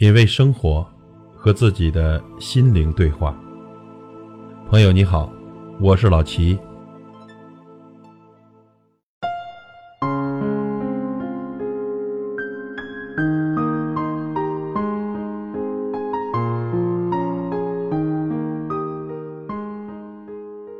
品味生活，和自己的心灵对话。朋友你好，我是老齐。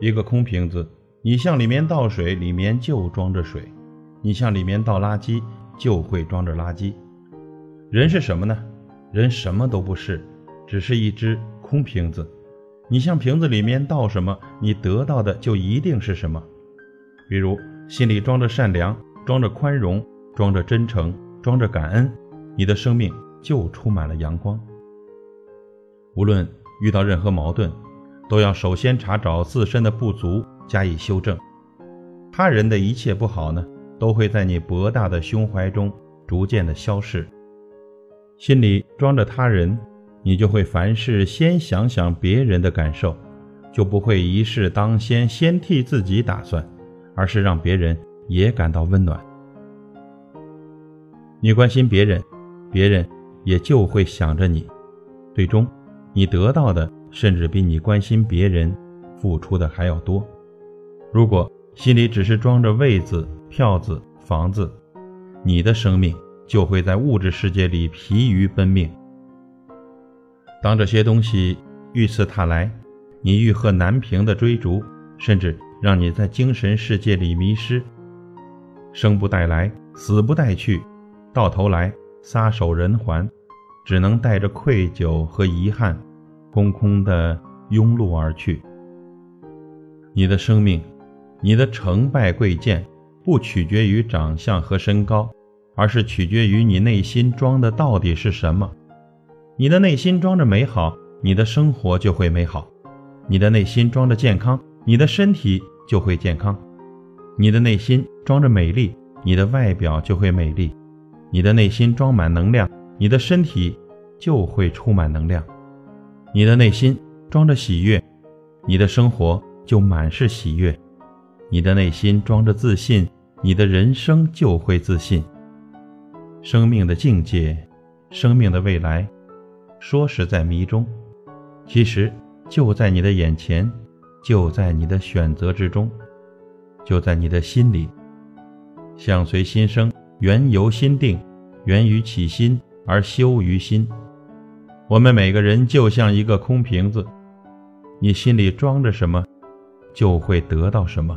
一个空瓶子，你向里面倒水，里面就装着水；你向里面倒垃圾，就会装着垃圾。人是什么呢？人什么都不是，只是一只空瓶子。你向瓶子里面倒什么，你得到的就一定是什么。比如，心里装着善良，装着宽容，装着真诚，装着感恩，你的生命就充满了阳光。无论遇到任何矛盾，都要首先查找自身的不足，加以修正。他人的一切不好呢，都会在你博大的胸怀中逐渐的消逝。心里装着他人，你就会凡事先想想别人的感受，就不会一事当先先替自己打算，而是让别人也感到温暖。你关心别人，别人也就会想着你，最终你得到的甚至比你关心别人付出的还要多。如果心里只是装着位子、票子、房子，你的生命。就会在物质世界里疲于奔命。当这些东西遇刺踏来，你欲壑难平的追逐，甚至让你在精神世界里迷失。生不带来，死不带去，到头来撒手人寰，只能带着愧疚和遗憾，空空的庸碌而去。你的生命，你的成败贵贱，不取决于长相和身高。而是取决于你内心装的到底是什么。你的内心装着美好，你的生活就会美好；你的内心装着健康，你的身体就会健康；你的内心装着美丽，你的外表就会美丽；你的内心装满能量，你的身体就会充满能量；你的内心装着喜悦，你的生活就满是喜悦；你的内心装着自信，你的人生就会自信。生命的境界，生命的未来，说是在迷中，其实就在你的眼前，就在你的选择之中，就在你的心里。相随心生，缘由心定，源于起心而修于心。我们每个人就像一个空瓶子，你心里装着什么，就会得到什么。